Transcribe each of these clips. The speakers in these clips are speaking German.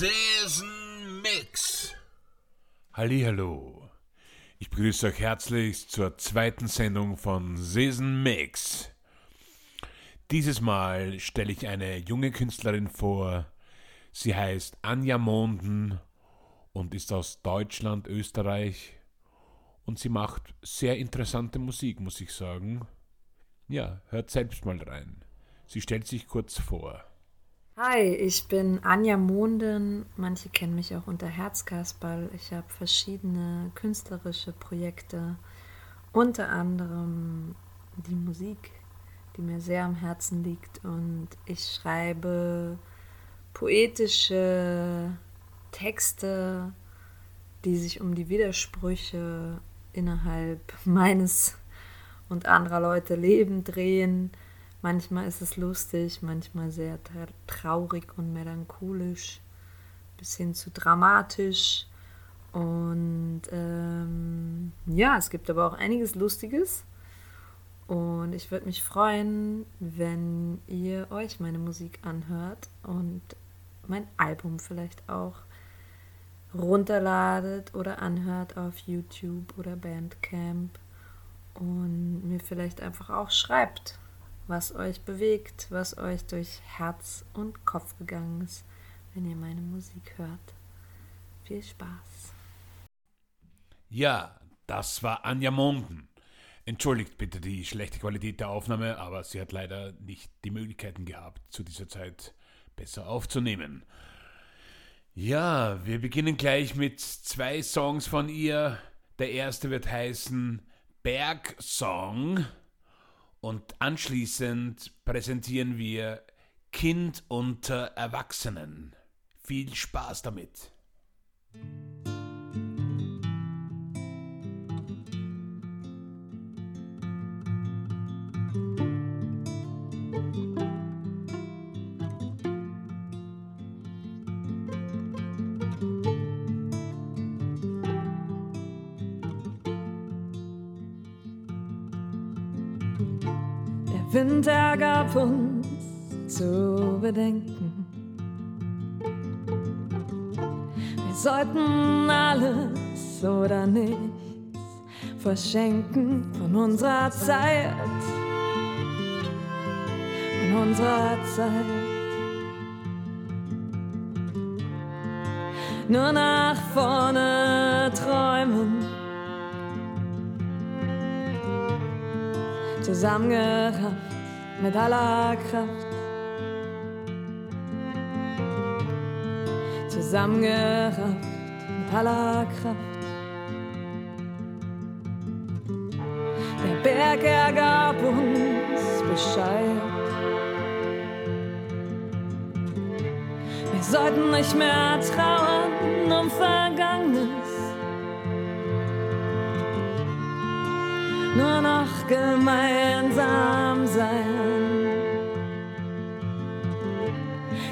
Season Mix. Hallo. Ich begrüße euch herzlich zur zweiten Sendung von Season Mix. Dieses Mal stelle ich eine junge Künstlerin vor. Sie heißt Anja Monden und ist aus Deutschland, Österreich. Und sie macht sehr interessante Musik, muss ich sagen. Ja, hört selbst mal rein. Sie stellt sich kurz vor. Hi, ich bin Anja Monden. Manche kennen mich auch unter Herzkasperl. Ich habe verschiedene künstlerische Projekte, unter anderem die Musik, die mir sehr am Herzen liegt. Und ich schreibe poetische Texte, die sich um die Widersprüche innerhalb meines und anderer Leute Leben drehen Manchmal ist es lustig, manchmal sehr traurig und melancholisch, bis hin zu dramatisch. Und ähm, ja, es gibt aber auch einiges Lustiges. Und ich würde mich freuen, wenn ihr euch meine Musik anhört und mein Album vielleicht auch runterladet oder anhört auf YouTube oder Bandcamp und mir vielleicht einfach auch schreibt, was euch bewegt, was euch durch Herz und Kopf gegangen ist, wenn ihr meine Musik hört. Viel Spaß. Ja, das war Anja Monden. Entschuldigt bitte die schlechte Qualität der Aufnahme, aber sie hat leider nicht die Möglichkeiten gehabt, zu dieser Zeit besser aufzunehmen. Ja, wir beginnen gleich mit zwei Songs von ihr. Der erste wird heißen Bergsong. Und anschließend präsentieren wir Kind unter Erwachsenen. Viel Spaß damit. Winter gab uns zu bedenken. Wir sollten alles oder nichts verschenken von unserer Zeit. Von unserer Zeit. Nur nach vorne träumen. Zusammengerafft mit aller Kraft. Zusammengerafft mit aller Kraft. Der Berg ergab uns Bescheid. Wir sollten nicht mehr trauern um Vergangenes. Nur noch gemeinsam sein.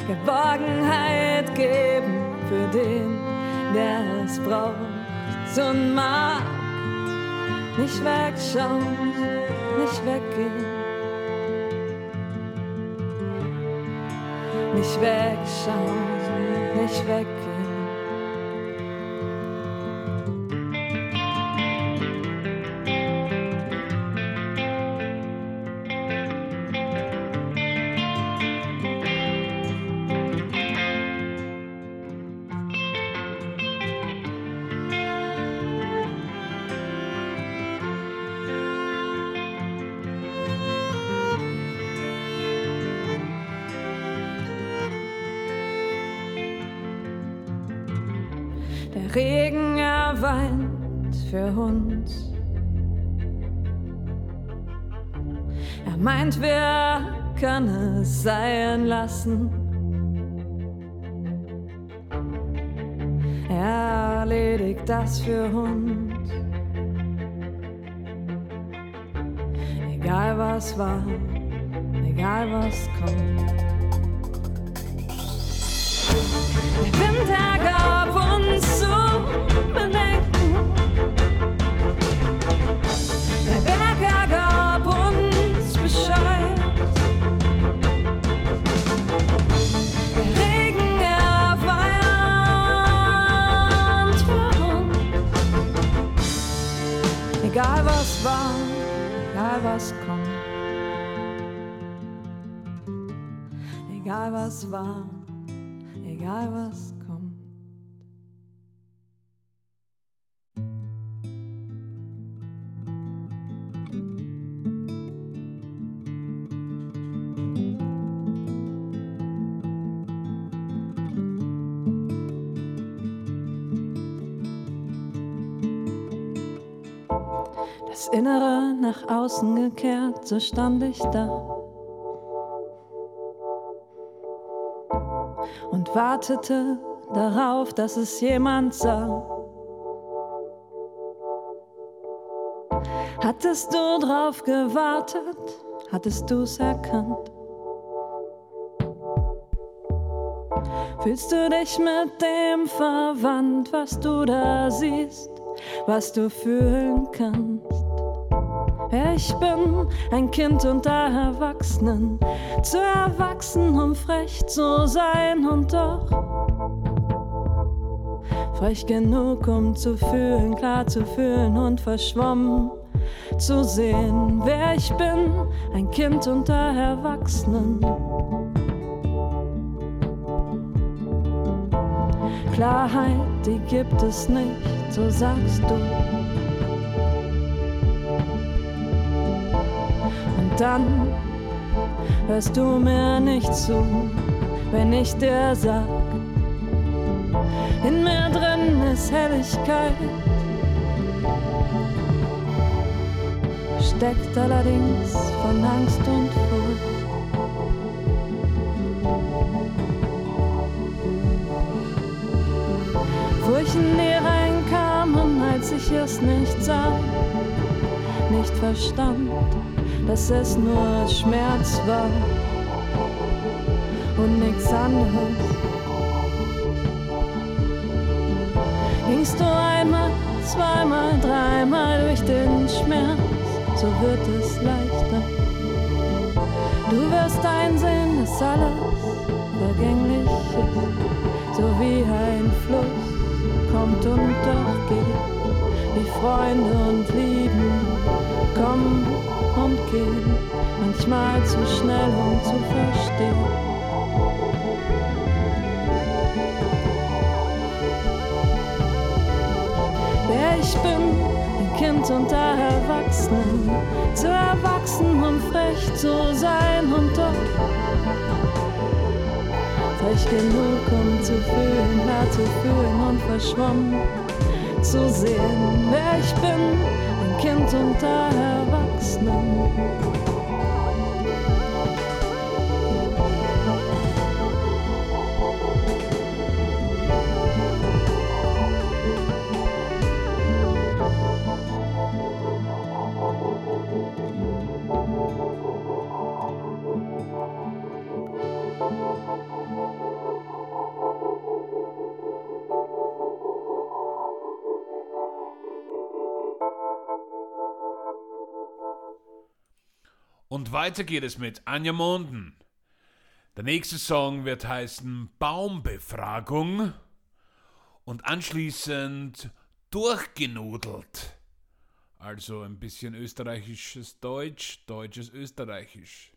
Geborgenheit geben für den, der es braucht und mag. Nicht wegschauen, nicht weggehen. Nicht wegschauen, nicht weggehen. Meint, wir können es sein lassen. Er erledigt das für uns. Egal was war, egal was kommt. Der Winter was war, egal was kommt. Das Innere nach außen gekehrt, so stand ich da und wartete darauf, dass es jemand sah. Hattest du drauf gewartet? Hattest du's erkannt? Fühlst du dich mit dem verwandt, was du da siehst, was du fühlen kannst? Ich bin ein Kind unter Erwachsenen, zu erwachsen, um frech zu sein und doch frech genug, um zu fühlen, klar zu fühlen und verschwommen zu sehen, wer ich bin, ein Kind unter Erwachsenen. Klarheit, die gibt es nicht, so sagst du. Dann hörst du mir nicht zu, wenn ich dir sag, in mir drin ist Helligkeit. Steckt allerdings von Angst und Furcht. Furchen, die reinkamen, als ich es nicht sah, nicht verstand dass es nur Schmerz war und nichts anderes. Gingst du einmal, zweimal, dreimal durch den Schmerz, so wird es leichter. Du wirst einsehen, dass alles vergänglich ist, so wie ein Fluss kommt und doch geht, wie Freunde und Lieben kommen und gehen, manchmal zu schnell, um zu verstehen. Wer ich bin, ein Kind unter Erwachsenen, zu erwachsen, um frech zu sein und doch frech genug, um zu fühlen, klar zu fühlen und verschwommen zu sehen, wer ich bin, ein Kind unter Erwachsenen. к. Und weiter geht es mit Anja Monden. Der nächste Song wird heißen Baumbefragung und anschließend durchgenudelt. Also ein bisschen österreichisches Deutsch, deutsches Österreichisch.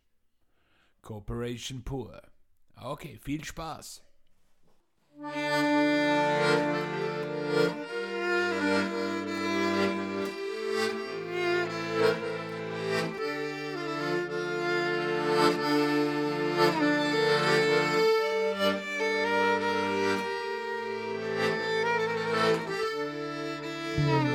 Cooperation pur. Okay, viel Spaß. Bäume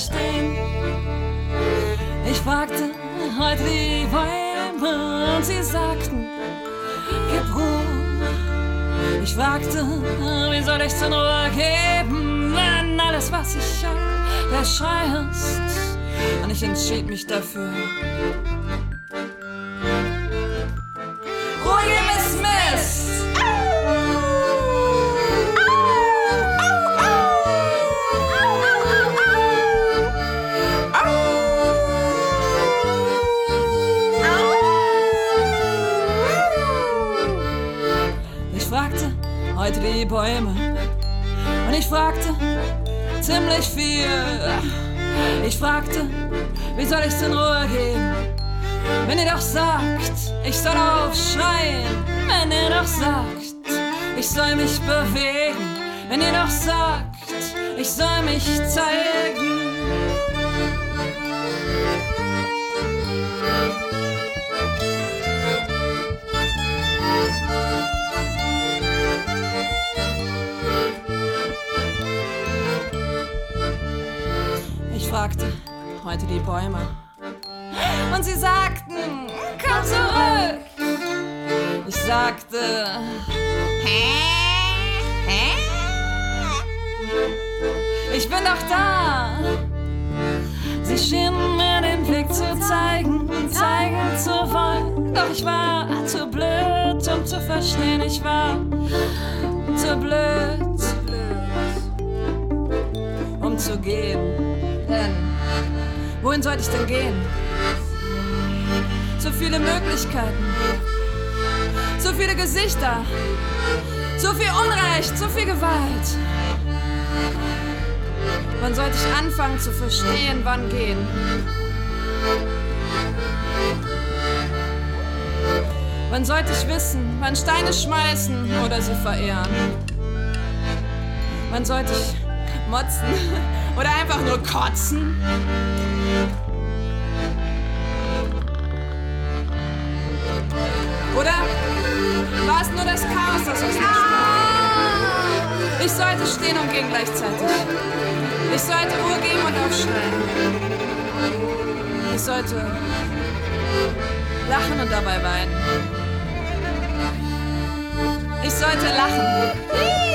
sicherheitshalber mal stehen. Ich fragte heute die Bäume und sie sagten, gib Ruhe. Ich Ich fragte, wie soll ich's in Ruhe geben, wenn alles, was ich hab, der Schrei ist. Und ich entschied mich dafür. Soll ich's in Ruhe geben, wenn ihr doch sagt, ich soll aufschreien, wenn ihr doch sagt, ich soll mich bewegen, wenn ihr doch sagt, ich soll mich zeigen. Ich fragte heute die Bäume. Und sie sagten, komm zurück. Ich sagte, hä? Hä? Ich bin doch da. Sie schienen mir den Weg zu zeigen, zeigen zu wollen. Doch ich war zu blöd, um zu verstehen. Ich war zu blöd, um zu gehen. Wohin sollte ich denn gehen? So viele Möglichkeiten, so viele Gesichter, so viel Unrecht, so viel Gewalt. Wann sollte ich anfangen zu verstehen, wann gehen? Wann sollte ich wissen, wann Steine schmeißen oder sie verehren? Wann sollte ich motzen oder einfach nur kotzen? Oder war es nur das Chaos, das mir sprach? Ich sollte stehen und gehen gleichzeitig. Ich sollte Ruhe geben und aufschreien. Ich sollte lachen und dabei weinen. Ich sollte lachen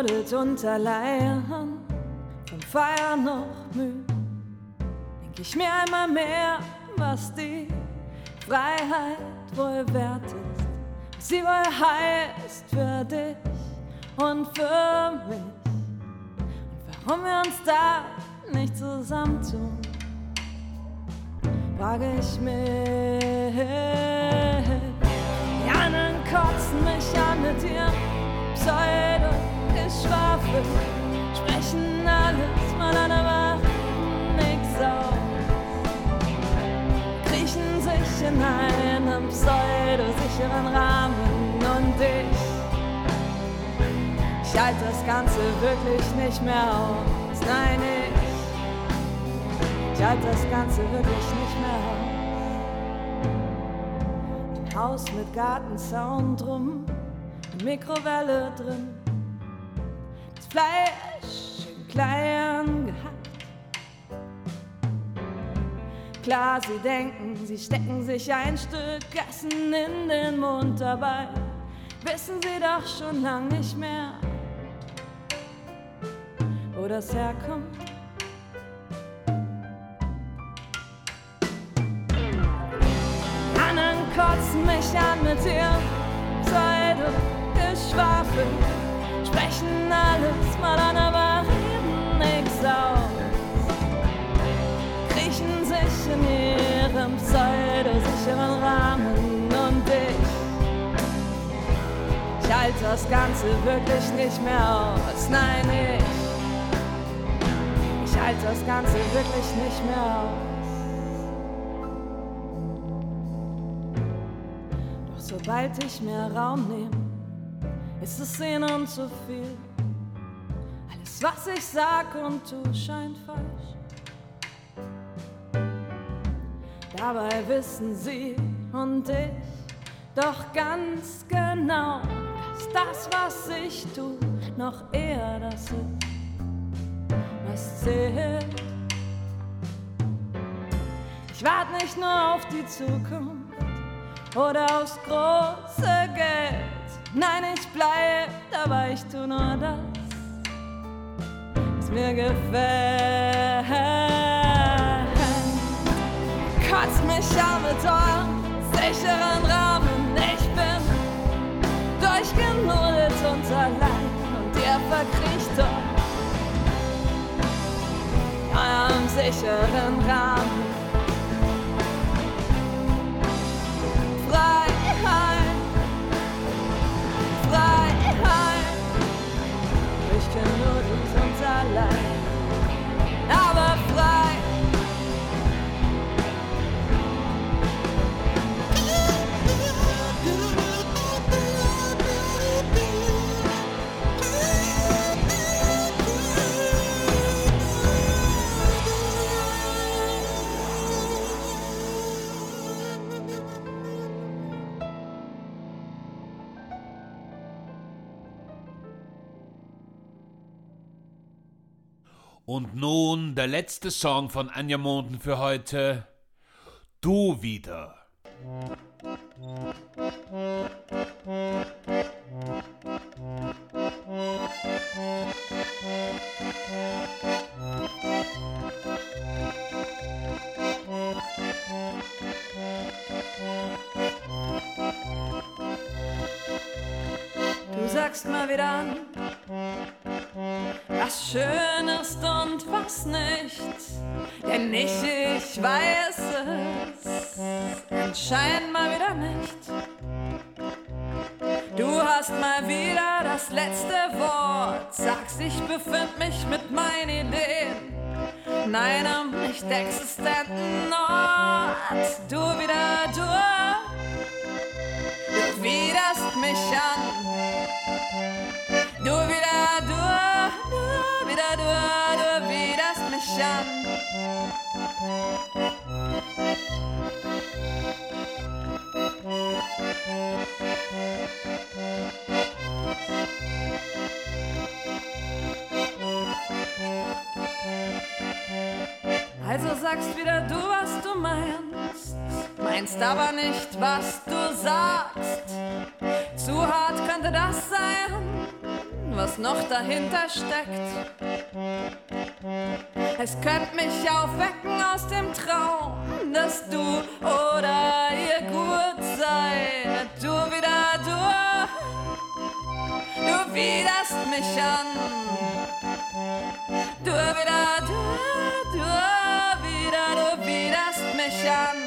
Durchgenudelt unter Leiern, vom Feier noch müde, denk ich mir einmal mehr, was die Freiheit wohl wert ist, was sie wohl heißt für dich und für mich. Und warum wir uns da nicht zusammentun, frage ich mich. Die anderen kotzen mich an mit dir. Pseudo Geschwafel, sprechen alles mal an der Wahrheit nix aus. Kriechen sich in einem pseudosicheren Rahmen und ich, ich halte das Ganze wirklich nicht mehr aus. Nein, ich, ich halte das Ganze wirklich nicht mehr aus. Ein Haus mit Gartenzaun drum. Mikrowelle drin. Fleisch in klein gehackt. Klar, sie denken, sie stecken sich ein Stück Essen in den Mund, dabei wissen sie doch schon lang nicht mehr, wo das herkommt. Anderen kotzen mich an mit ihrem Pseudo Geschwafel sprechen alles mal an, aber reden nix aus. Kriechen sich in ihrem pseudosicheren Rahmen und ich, ich halte das Ganze wirklich nicht mehr aus. Nein, ich, ich halte halte das Ganze wirklich nicht mehr aus. Doch sobald ich mehr Raum nehme, ist es ihnen zu viel. Alles, was ich sag und tu, scheint falsch. Dabei wissen sie und ich doch ganz genau, dass das, was ich tu, noch eher das ist, was zählt. Ich warte nicht nur auf die Zukunft oder aufs große Geld. Nein, ich bleib dabei, ich tu nur das, was mir gefällt. Kotzt mich an mit eurem sicheren Rahmen. Ich bin durchgenudelt und allein und ihr verkriecht dort eurem sicheren Rahmen. Freiheit, Freiheit, durchgenudelt und allein, aber Und nun der letzte Song von Anja Monden für heute. Du wieder. Sagst wieder du, was du meinst, meinst aber nicht, was du sagst. Zu hart könnte das sein, was noch dahinter steckt. Es könnte mich aufwecken aus dem Traum, dass du oder ihr gut seid. Du wieder, du, du widerst mich an. Du wieder, du, du wieder, du widerst mich an.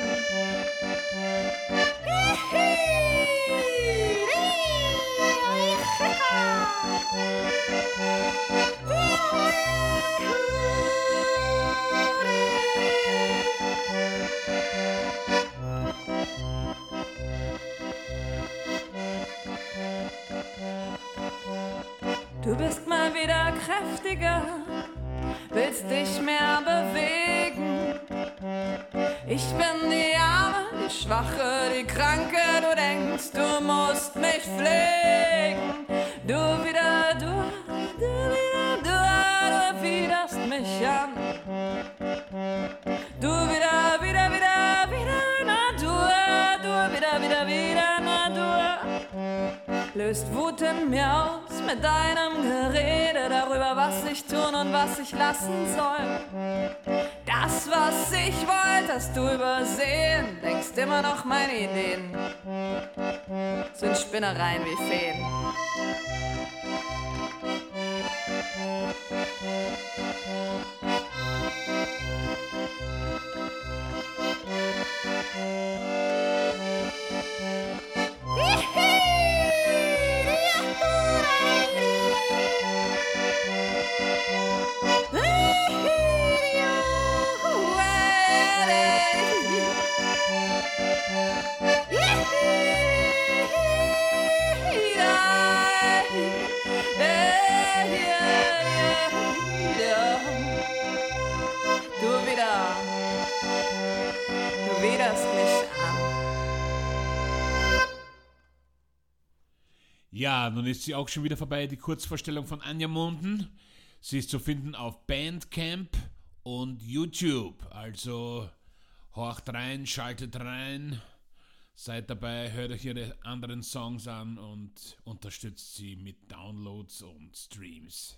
Du bist mal wieder kräftiger, willst dich mehr bewegen. Ich bin die Arme, die Schwache, die Kranke, du denkst, du musst mich pflegen. Du wieder, du, du wieder, du, du widerst mich an. löst Wut in mir aus mit deinem Gerede darüber, was ich tun und was ich lassen soll. Das, was ich wollte, hast du übersehen, denkst immer noch meine Ideen sind Spinnereien wie Feen. Musik Ja, nun ist sie auch schon wieder vorbei, die Kurzvorstellung von Anja Munden. Sie ist zu finden auf Bandcamp und YouTube. Also horcht rein, schaltet rein, seid dabei, hört euch ihre anderen Songs an und unterstützt sie mit Downloads und Streams.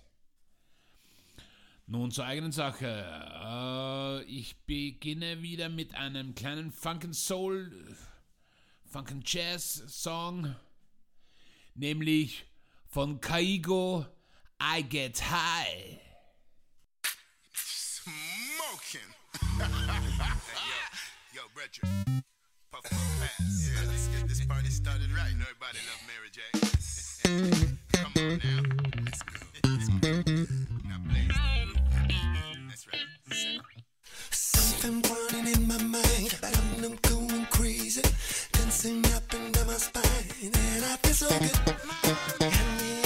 Nun zur eigenen Sache. Äh, ich beginne wieder mit einem kleinen Funk and Soul, Funk and Jazz Song nämlich von Kaigo I Get High. Smoking. yo, yo, Brethren. Puff, puff, pass. Yeah, let's get this party started right. Nobody love Mary J. Come on now. Let's go. Let's go. Now, blaze. That's right. Something running in my mind, but I'm going crazy. Dancing up and down my spine, and I feel so good.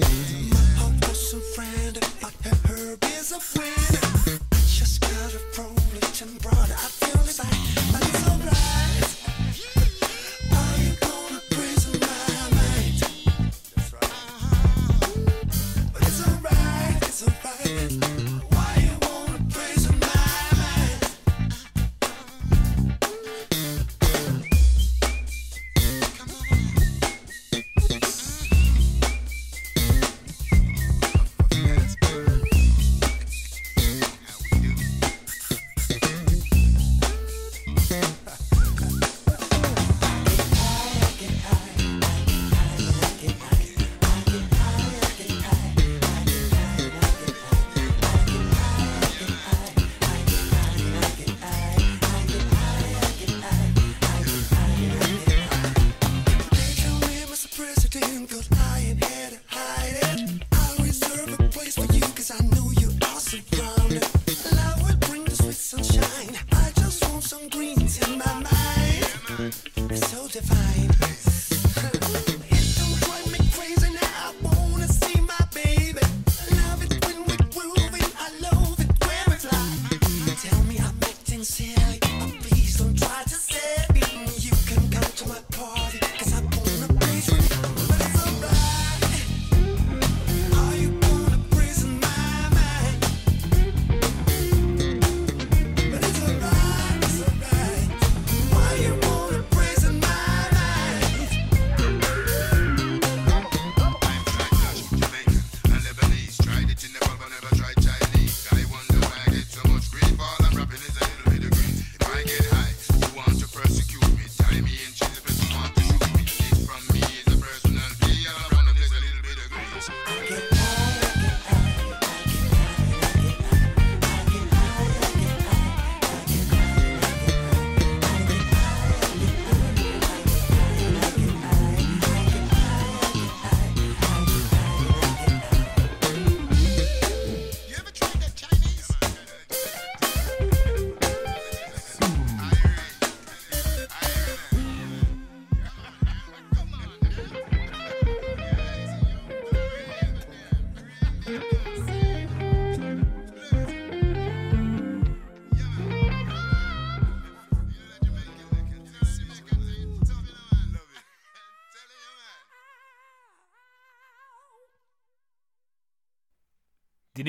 Yeah.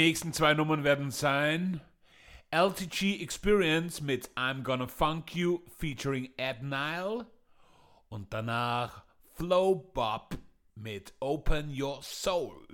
Nächsten zwei Nummern werden sein LTG Experience mit I'm Gonna Funk You featuring Ed Nile und danach Flow Bob mit Open Your Soul.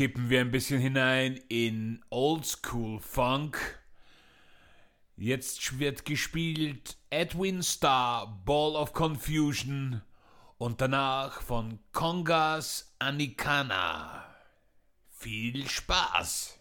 Kippen wir ein bisschen hinein in Oldschool Funk. Jetzt wird gespielt Edwin Starr, Ball of Confusion und danach von Congas Anikana. Viel Spaß!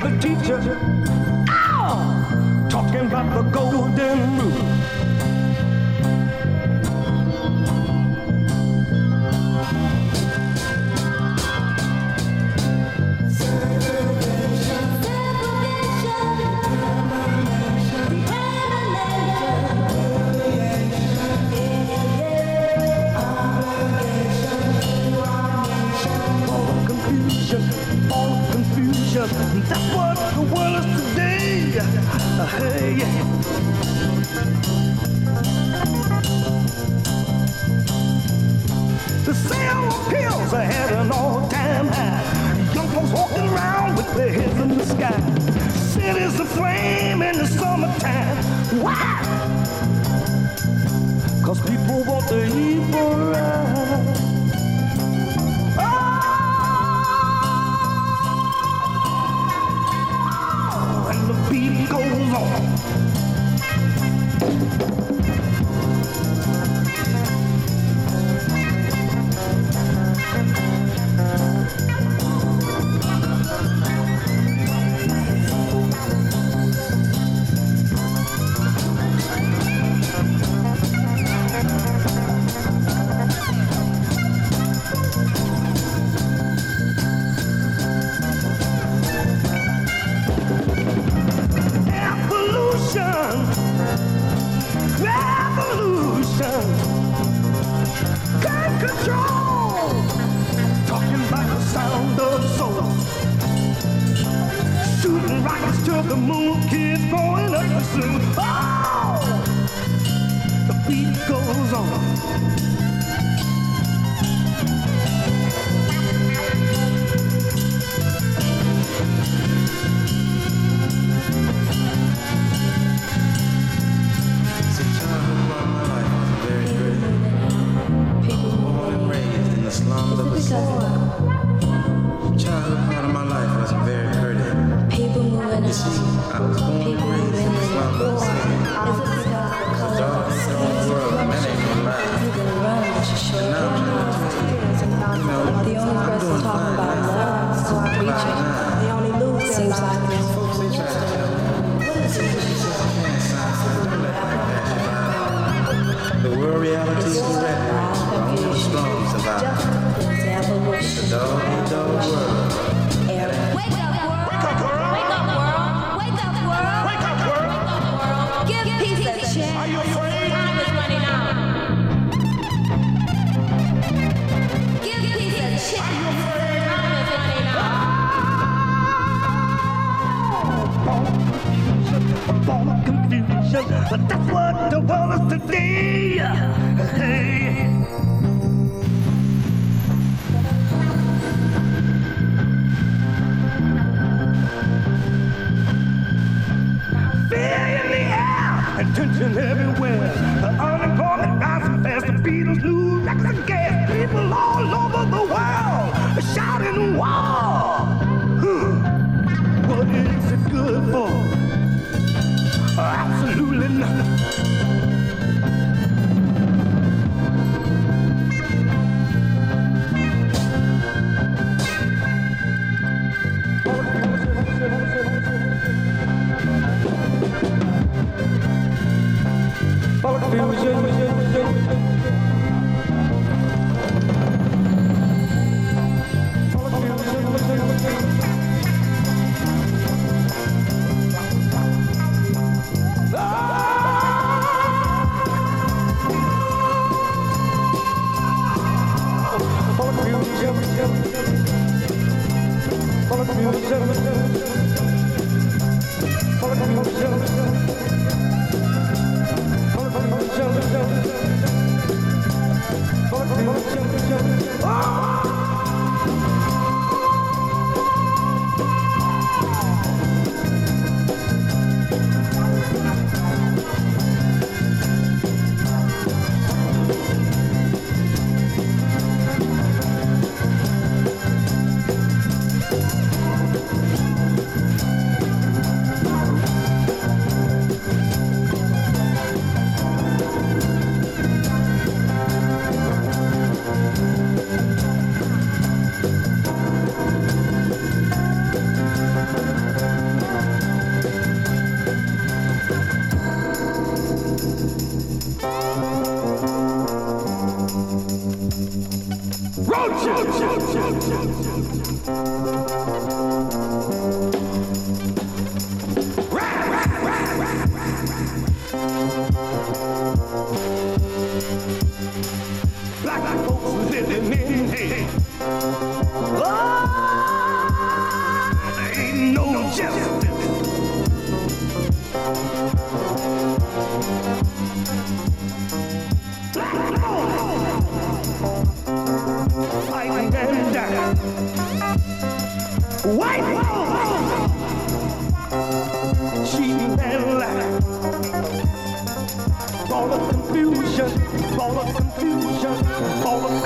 the teacher. Ow! Talking about the golden rule. ロン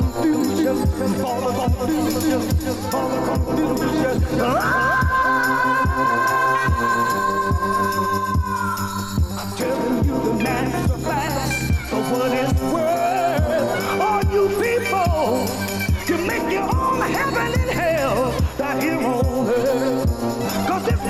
confusion, all the confusion, all the confusion. Ah!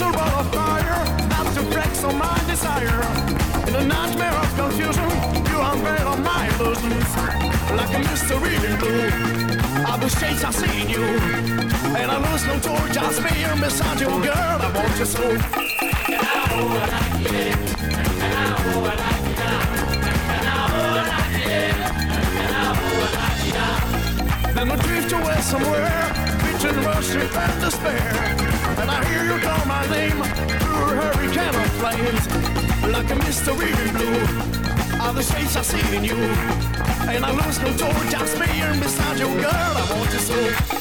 visceral of fire, not to flex on my desire. In a nightmare of confusion, you unveil my illusions. Like a mystery glue, are the shades I see in you. And I lose no torch, I spear beside you, girl, I want you so. And I know I like it, and I I like it and I I like it, and I I like it. Then I drift away somewhere, between worship and despair. And I hear you call my name through a hurricane of flames, like a mystery in blue. All the shades I see in you, and I lose joy just being beside you, girl. I want you so.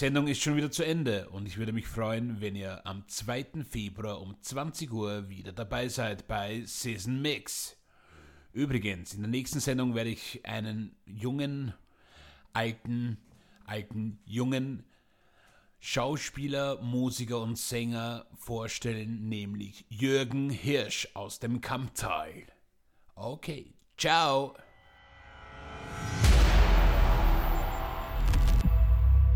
Sendung ist schon wieder zu Ende und ich würde mich freuen, wenn ihr am 2. Februar um 20 Uhr wieder dabei seid bei Season Mix. Übrigens, in der nächsten Sendung werde ich einen jungen, alten, alten, jungen Schauspieler, Musiker und Sänger vorstellen, nämlich Jürgen Hirsch aus dem Kamptal. Okay, ciao.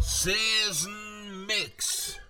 Season Mix.